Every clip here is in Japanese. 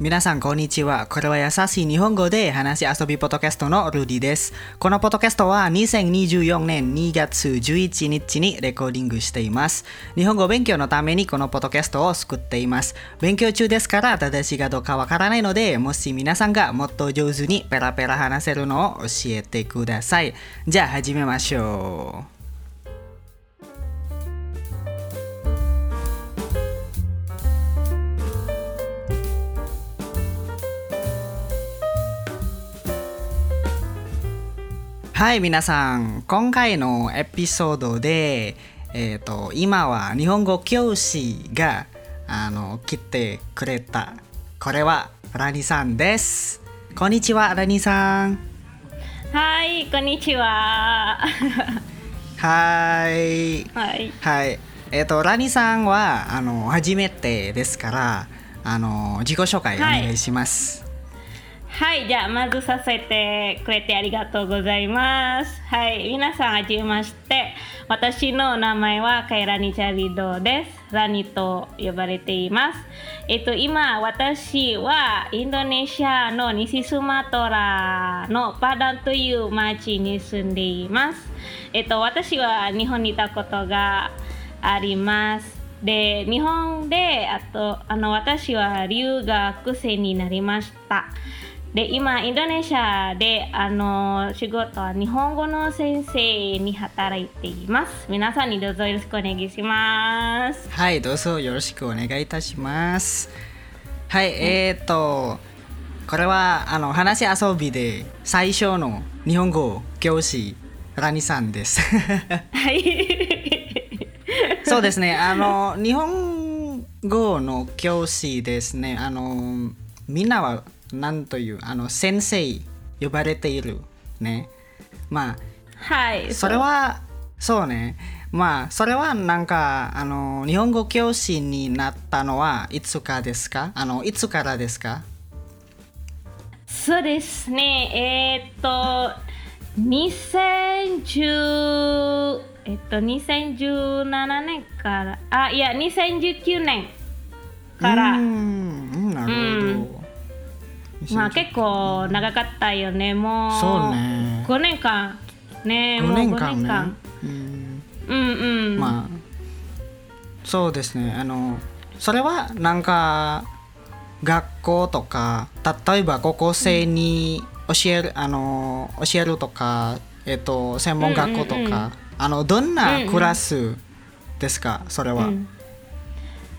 皆さんこんにちは。これは優しい日本語で話し遊びポッドキャストのルディです。このポッドキャストは2024年2月11日にレコーディングしています。日本語勉強のためにこのポッドキャストを作っています。勉強中ですから正しいかどうかわからないので、もし皆さんがもっと上手にペラペラ話せるのを教えてください。じゃあ始めましょう。はい、皆さん。今回のエピソードで、えっ、と、今は日本語教師が、あの、来てくれた。これは、ラニさんです。こんにちは、ラニさん。はい、こんにちは。はい。はい。はい。えっ、と、ラニさんは、あの、初めてですから、あの、自己紹介お願いします。はい、はいじゃあまずさせてくれてありがとうございます。はい、皆さんはじめまして。私の名前はカイラニチャリドです。ラニと呼ばれています。えっと、今、私はインドネシアの西スマトラのパダンという町に住んでいます。えっと、私は日本にいたことがあります。で、日本で、あと、あの、私は留学生になりました。で今インドネシアであの仕事は日本語の先生に働いています皆さんにどうぞよろしくお願いしますはい、どうぞよろしくお願いいたします。はい、えっ、と、これはあの話し遊びで最初の日本語教師ラニさんです。はい そうですね、あの日本語の教師ですね。あのみんなは何というあの先生呼ばれているね。まあはいそれはそうね。まあそれはなんかあの日本語教師になったのはいつかですか？あのいつからですか？そうですね。えーっと2010えっと2017年からあいや2019年から。うーんなるほど、まあ結構長かったよね。もうそうね。5年間ね。も5う5年間ね。うん。うんうん。まあそうですね。あのそれはなんか学校とか例えば高校生に教える、あの教えるとか、えっと、専門学校とか、うんうんうんあのどんなクラスですか、それは、うん。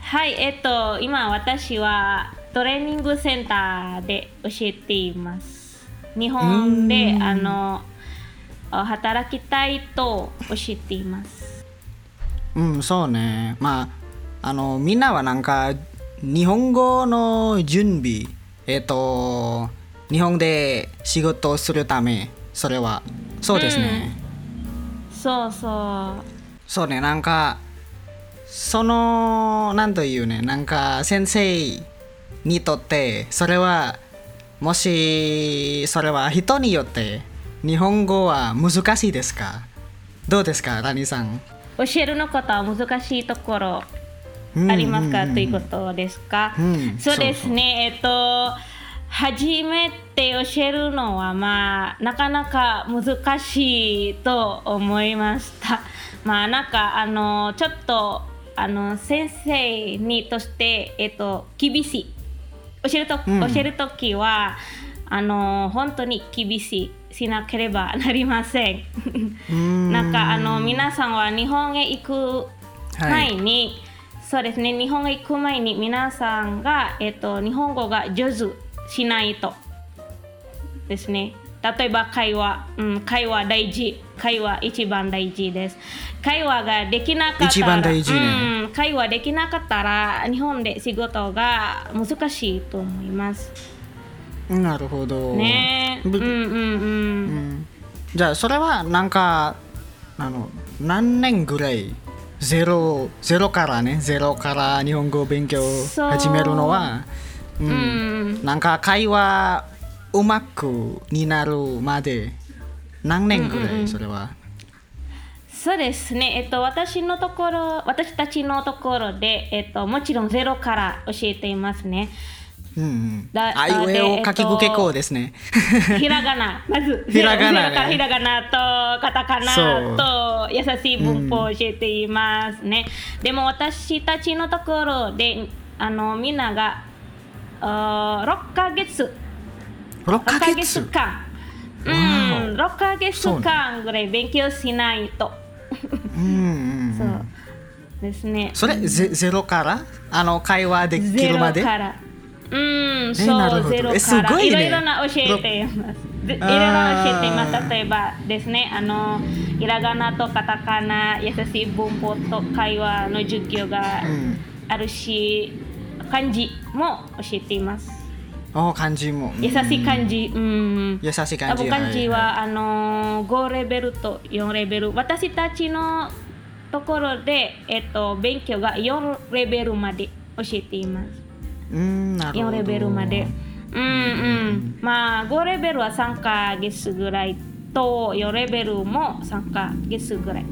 はいえっと今私はトレーニングセンターで教えています。日本でうんあの働きたいと教えています。うん、そうね。まあ、あの、みんなはなんか、日本語の準備、えっ、と、日本で仕事をするため、それは、そうですね。そうそう。そうね、なんか、その、なんというね、なんか、先生にとって、それは、もし、それは人によって、日本語は難しいですか？どうですか、ラニさん？教えるのことは難しいところうんありますか、うんうん。ということですか、うんそうですね。えっと初めて教えるのはまあなかなか難しいと思いました。まあなんかあのちょっとあの先生にとしてえっと厳しい教えると、うん。教える時はあの本当に厳しいしなければなりません。うん。なんかあの皆さんは日本へ行く前に、そうですね日本へ行く前に皆さんが、えっと、日本語が上手しないとですね。例えば会話、うん、会話大事会話一番大事です。会話ができなかったら一番大事ね。うん、会話できなかったら日本で仕事が難しいと思います。なるほど。ぶねうんうんうん。うん。じゃあそれはなんかあの何年ぐらいゼロゼロからねゼロから日本語を勉強始めるのは、う。うん。ん。なんか会話うまくになるまで何年ぐらい、うんうんそれは？そうですね、えっと、私のところ、私たちのところで、えっと、もちろんゼロから教えていますね。うんうん。だあいうえおでかきくけこうですね。ひらがな、まず、ひらがなね。ひらがなとカタカそう。ナと優しい文法を教えていますね。でも私たちのところで、あのみんながあ6ヶ月、6 6ヶ月間、うわん、6ヶ月間ぐらい勉強しないと。うんうんそううんですね。それゼゼロから？あの会話できゼロるまで？から。うん、なそう、ゼロから。ごいろいろな教えています。でいろいろ教えています。例えばですね、あの、ひらがなとカタカナ、優しい文法と会話の授業がうんあるし、漢字も教えています。お漢字も。優しい漢字。うん。優しい漢字漢字は、あの5レベルと4レベル。私たちのところで、えっと、勉強が4レベルまで教えています。うんなるほ4どレベルまで。うんうん。まあ5レベルは3ヶ月ぐらいと4レベルも3ヶ月ぐらい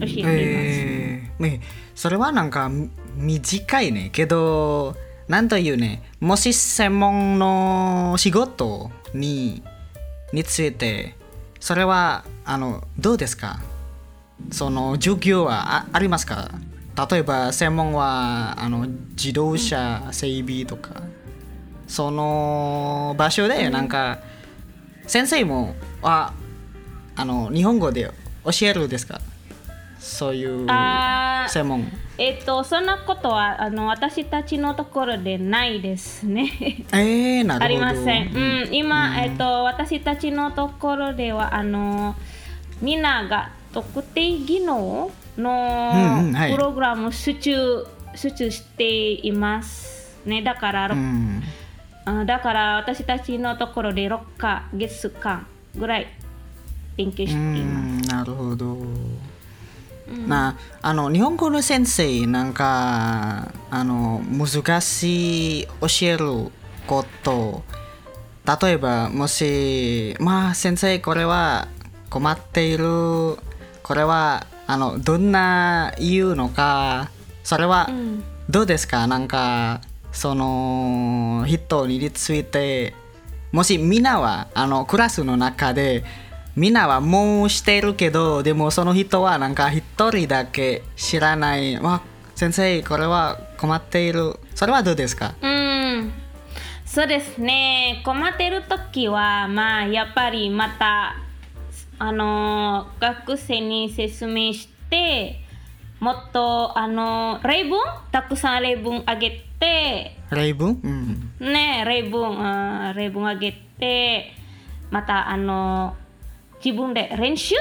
教えています、へえねそれはなんかみ短いね。けどなんというねもし専門の仕事にについてそれはあのどうですか？その授業はあありますか？例えば専門はあの自動車整備とか。その場所でなんか先生もああの日本語で教えるですか？そういう専門。えっとそんなことはあの私たちのところでないですね。えー、なるほど。ありません。うん、今、えっと、私たちのところでは、あの、みんなが特定技能うんのうんはい。プログラムを集中、集中しています。ね、だから、うん。あだから私たちのところで6ヶ月間ぐらい勉強しうています。んなるほど、なあの日本語の先生なんかあの難しい教えること例えばもしまあ先生これは困っているこれはあのどんな言うのかそれはうん。どうですか？なんかその人についてもしみんなはあのクラスの中でみんなはもうしているけどでもその人はなんか一人だけ知らない。わ先生これは困っている。それはどうですか？うん、そうですね。困ってる時は、まあ、やっぱりまた、あのー学生に説明して、もっと、あのー例文？たくさん例文あげて、例文？うんね、例文、あー例文あげて、また、あのー自分で練習？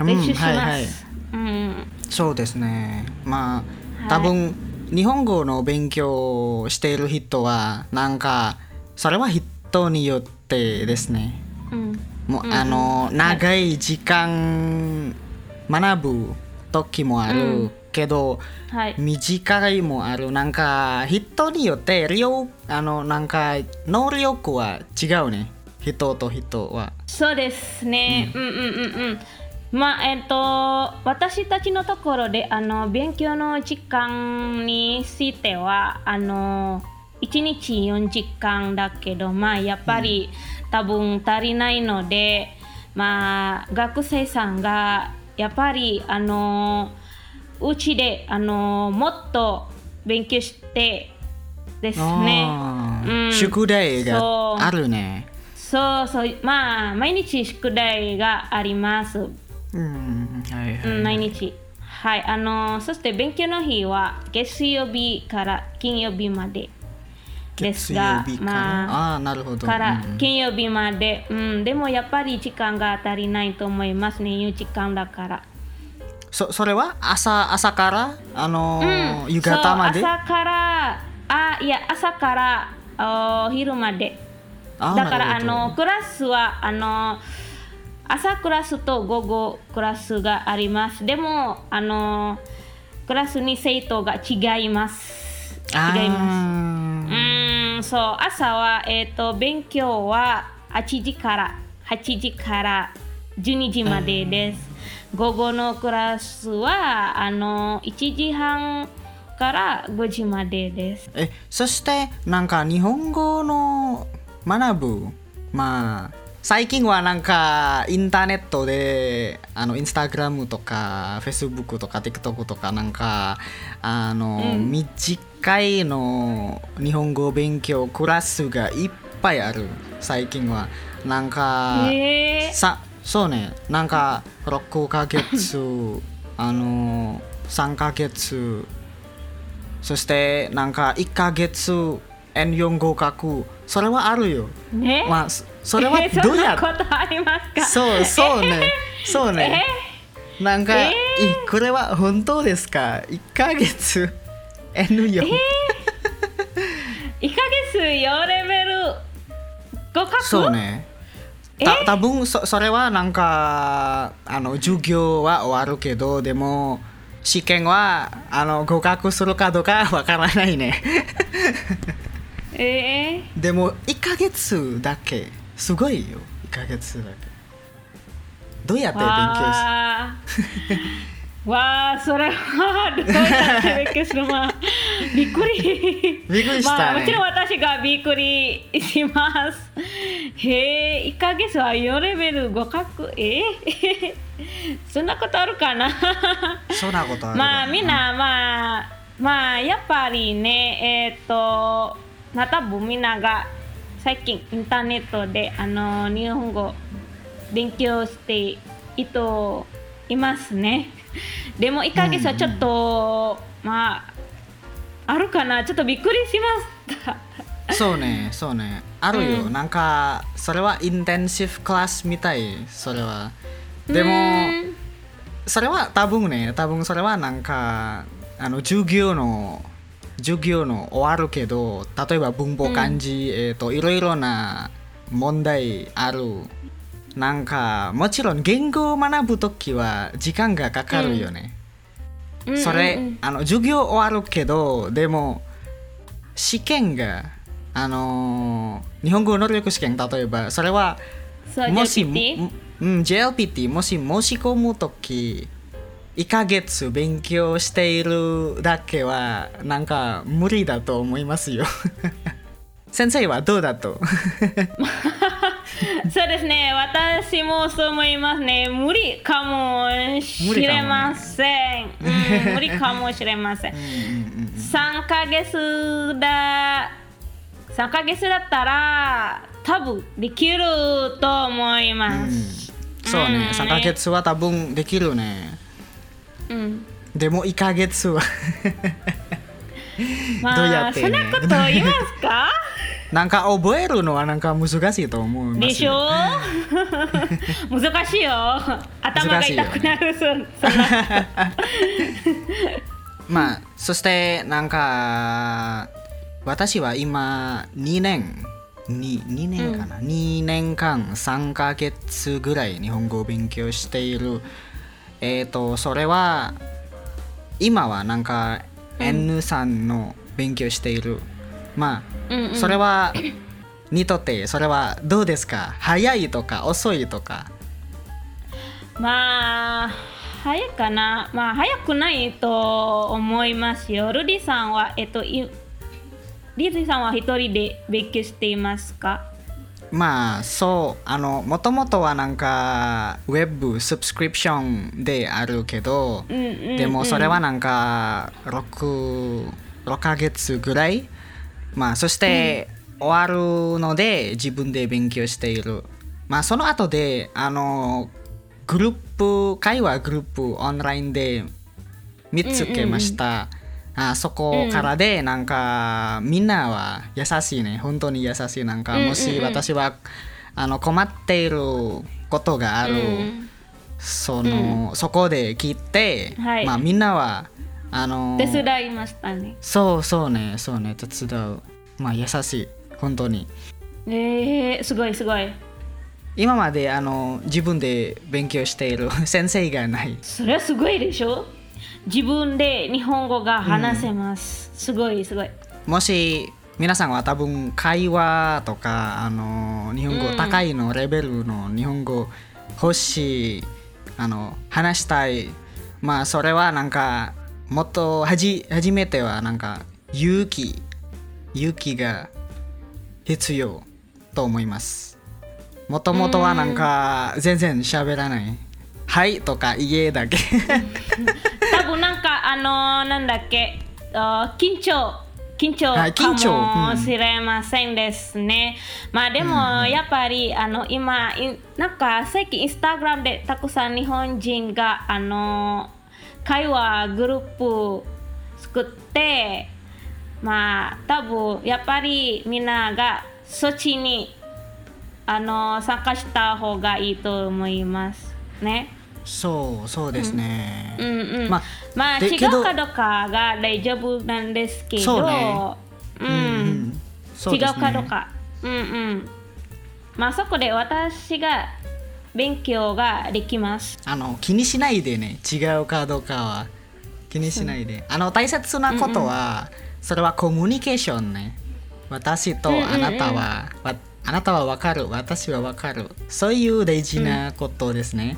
うん練習します。はいはい。うん。そうですね。まはい。あ多分、日本語の勉強をしている人はなんかそれは人によってですね。うん。もう、うん。あの長い時間学ぶ時もある、うん。けどはい。短いもある。なんか人によって量あのなんか能力は違うね人と人は。そうですね。うん、うん、うんうんまあえっ、と私たちのところであの勉強の時間についてはあの1日4時間だけどまあやっぱり、多分足りないのでまあ学生さんがやっぱりあのうちであのもっと勉強してですね。うん宿題があるねそうそう、まあ、毎日宿題があります。うんはいはい、うん、毎日。はい、あの、そして勉強の日は月曜日から金曜日までですが月曜日、から、まあ、あなるほど。からうん金曜日まで、うん、でもやっぱり時間が足りないと思いますね、いう時間だから。そそれは？朝朝から？あのーうん。夕方まで？朝から、あ、いや、朝からお昼まで。だからあのクラスはあの朝クラスと午後クラスがあります。でもあのクラスに生徒が違います。違います。うーんそう。朝はえっ、と勉強は8時から8時から12時までです。午後のクラスはあの1時半から5時までです。えそしてなんか日本語の学ぶまあ最近はなんかインターネットであのインスタグラムとかフェイスブックとか TikTok とかなんかあの、うん。短いの日本語勉強クラスがいっぱいある。最近は。なんか、え。ー、さそうね。なんか6ヶ月 あの3ヶ月。そしてなんか1ヶ月 N4 合格それはあるよ。ね、まあそそれはえーどうや？そんなことありますか？そうそうね。そうね。なんか、え？いこれは本当ですか？1ヶ月。N4、1ヶ月4レベル。合格そうね。え？た多分そそれはなんかあの授業は終わるけどでも試験はあの合格するかどうかわからないねえー、でも1ヶ月だけすごいよ1ヶ月だけ。どうやって勉強しわあわあそれはどうやって勉強するまあ びっくり。びっくりしたね。まあ、もちろん私がびっくりします。へえ1ヶ月は4レベル合格えー、そんなことあるかな？そんなことあるまあみんなまあまあやっぱりねえっ、とまたぶんみんなが最近インターネットであの日本語勉強していといますね。でも1ヶ月はちょっと、まああるかな。ちょっとびっくりしました。そうねそうね。あるよ、うん。なんかそれはインテンシブクラスみたいそれは。でうもん。それは多分ね多分それはなんかあの授業の授業の終わるけど例えば文法漢字、えっ、といろいろな問題ある。なんかもちろん言語を学ぶときは時間がかかるよね、うん。それ、うんうん。あの授業終わるけどでも試験があのー日本語能力試験例えばそれはもし JLPT うん JLPT もし申し込むとき1ヶ月勉強しているだけはなんか無理だと思いますよ。先生はどうだと？そうですね、私もそう思いますね。無理かもしれません。うん無理かもしれません。3ヶ月だ、3ヶ月だったら多分できると思います。そうね、うん3ヶ月は多分できるねうん。でも1ヶ月は。どうやまあ、ってね。そんなこと言いますか？なんか覚えるのはなんか難しいと思いますよ。でしょ？難しいよ。頭が痛くなる。そそんな。まあそしてなんか私は今2年 2, 2年かな、2年間3ヶ月ぐらい日本語を勉強しているえっ、とそれは今はなんか N3 の勉強している、まあうんうん。それはにとってそれはどうですか？早いとか遅いとか。まあ早いかな。まあ早くないと思いますよ。ルディさんはえっといリズィさんは一人で勉強していますか？まあそうあのもともとはなんかウェブサブスクリプションであるけど、うんうんうん。でもそれはなんか 6, 6ヶ月ぐらい？まあそして終わるので自分で勉強している。まあその後であのグループ会話グループオンラインで見つけました、あそこからでなんかみんなは優しいね。本当に優しい。なんかもし私はあの困っていることがある、うん。その、そこで聞いて、はい。まあみんなはあの手伝いましたね。そうそうね。そうね。手伝う。まあ優しい。本当に。えー、すごいすごい。今まであの自分で勉強している 先生がない。それはすごいでしょ？自分で日本語が話せます、すごいすごい。もし皆さんは多分会話とかあの日本語うん高いのレベルの日本語欲しいあの話したい。まあそれはなんかもっとはじ初めてはなんか勇気勇気が必要と思います。もともとはなんか全然喋らない。はいとか家だけあのなんだっけ？あ緊張。緊張かもしれませんですね、まあでもやっぱりあの今いなんか最近インスタグラムでたくさん日本人があの会話グループ作ってまあ多分やっぱりみんながそっちにあの参加した方がいいと思いますね。そうそうですね、うん。うん、ままあ違うあでけどかどうかが大丈夫なんですけど、ね。うん。うんそう違うかどうか、うんうん、まあそこで私が勉強ができます。あの気にしないでね。違うかどうかは。気にしないで。あの大切なことは、それはコミュニケーションね。私とあなたは、わあなたは分かる。私は分かる。そういう大事なことですね、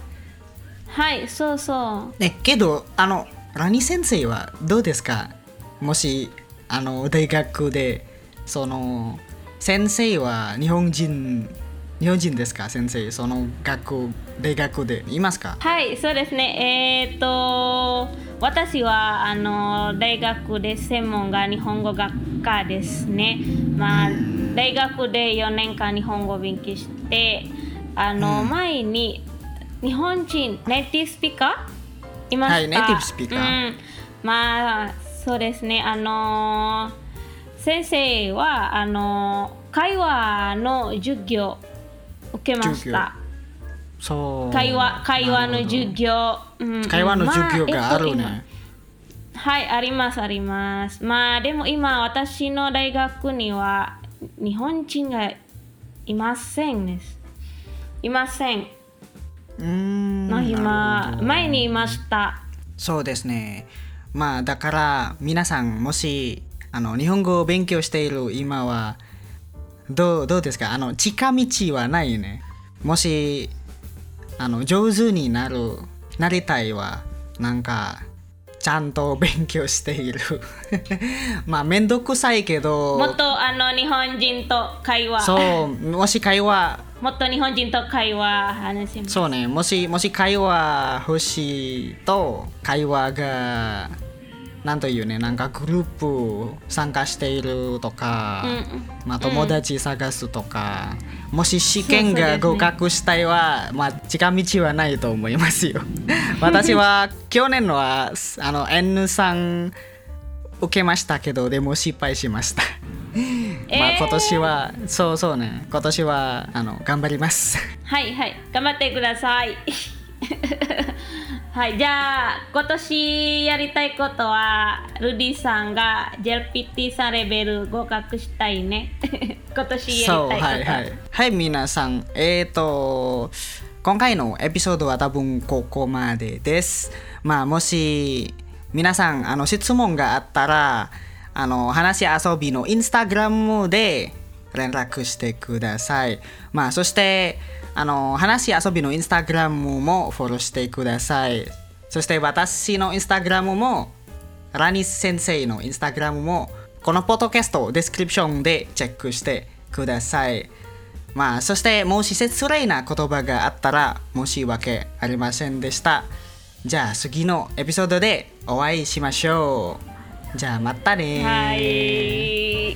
はい、そうそう。ねけどあのラニ先生はどうですか？もしあの大学でその先生は日本人日本人ですか？先生その学校大学でいますか？はい、そうですね。えっ、と私はあの大学で専門が日本語学科ですね。まあ大学で4年間日本語を勉強して、あの、うん前に日本人ネイティブスピーカー？いました。はいネイティブスピーカー。うん、まあそうですね。あの先生はあの会話の授業受けました。そう。会話会話の授業、うんうん。会話の授業があるね、まあえっと今はいありますあります。まあでも今私の大学には日本人がいませんです。いませんのなる今ほど。前にいました。そうですね。まあだから皆さんもしあの日本語を勉強している今はどうどうですか？あの近道はないね。もしあの上手になるなりたいはなんかちゃんと勉強している。まあめんどくさいけど。もっとあの日本人と会話。そうもし会話もっと日本人と会話話します。そうね。もしもし会話欲しいと会話がなんというねなんかグループ参加しているとか、うんうん。まあ、友達探すとか、もし試験が合格したいは、まあ、近道はないと思いますよ。私は去年はあの N3 受けましたけどでも失敗しました。まあえー今年は、そうそうね。今年はあの頑張ります。はいはい。頑張ってください。はい。じゃあ今年やりたいことはルディさんが JLPT さんレベル合格したいね。今年やりたいこと。はいはい。はい皆さん。えっ、と今回のエピソードは多分ここまでです。まあもし皆さんあの質問があったらあの話し遊びのインスタグラムで連絡してくださいまあそしてあの話し遊びのインスタグラムもフォローしてくださいそして私のインスタグラムもラニス先生のインスタグラムもこのポッドキャストデスクリプションでチェックしてください。まあそしてもし失礼な言葉があったら申し訳ありませんでした。じゃあ次のエピソードでお会いしましょう。じゃあまたねはい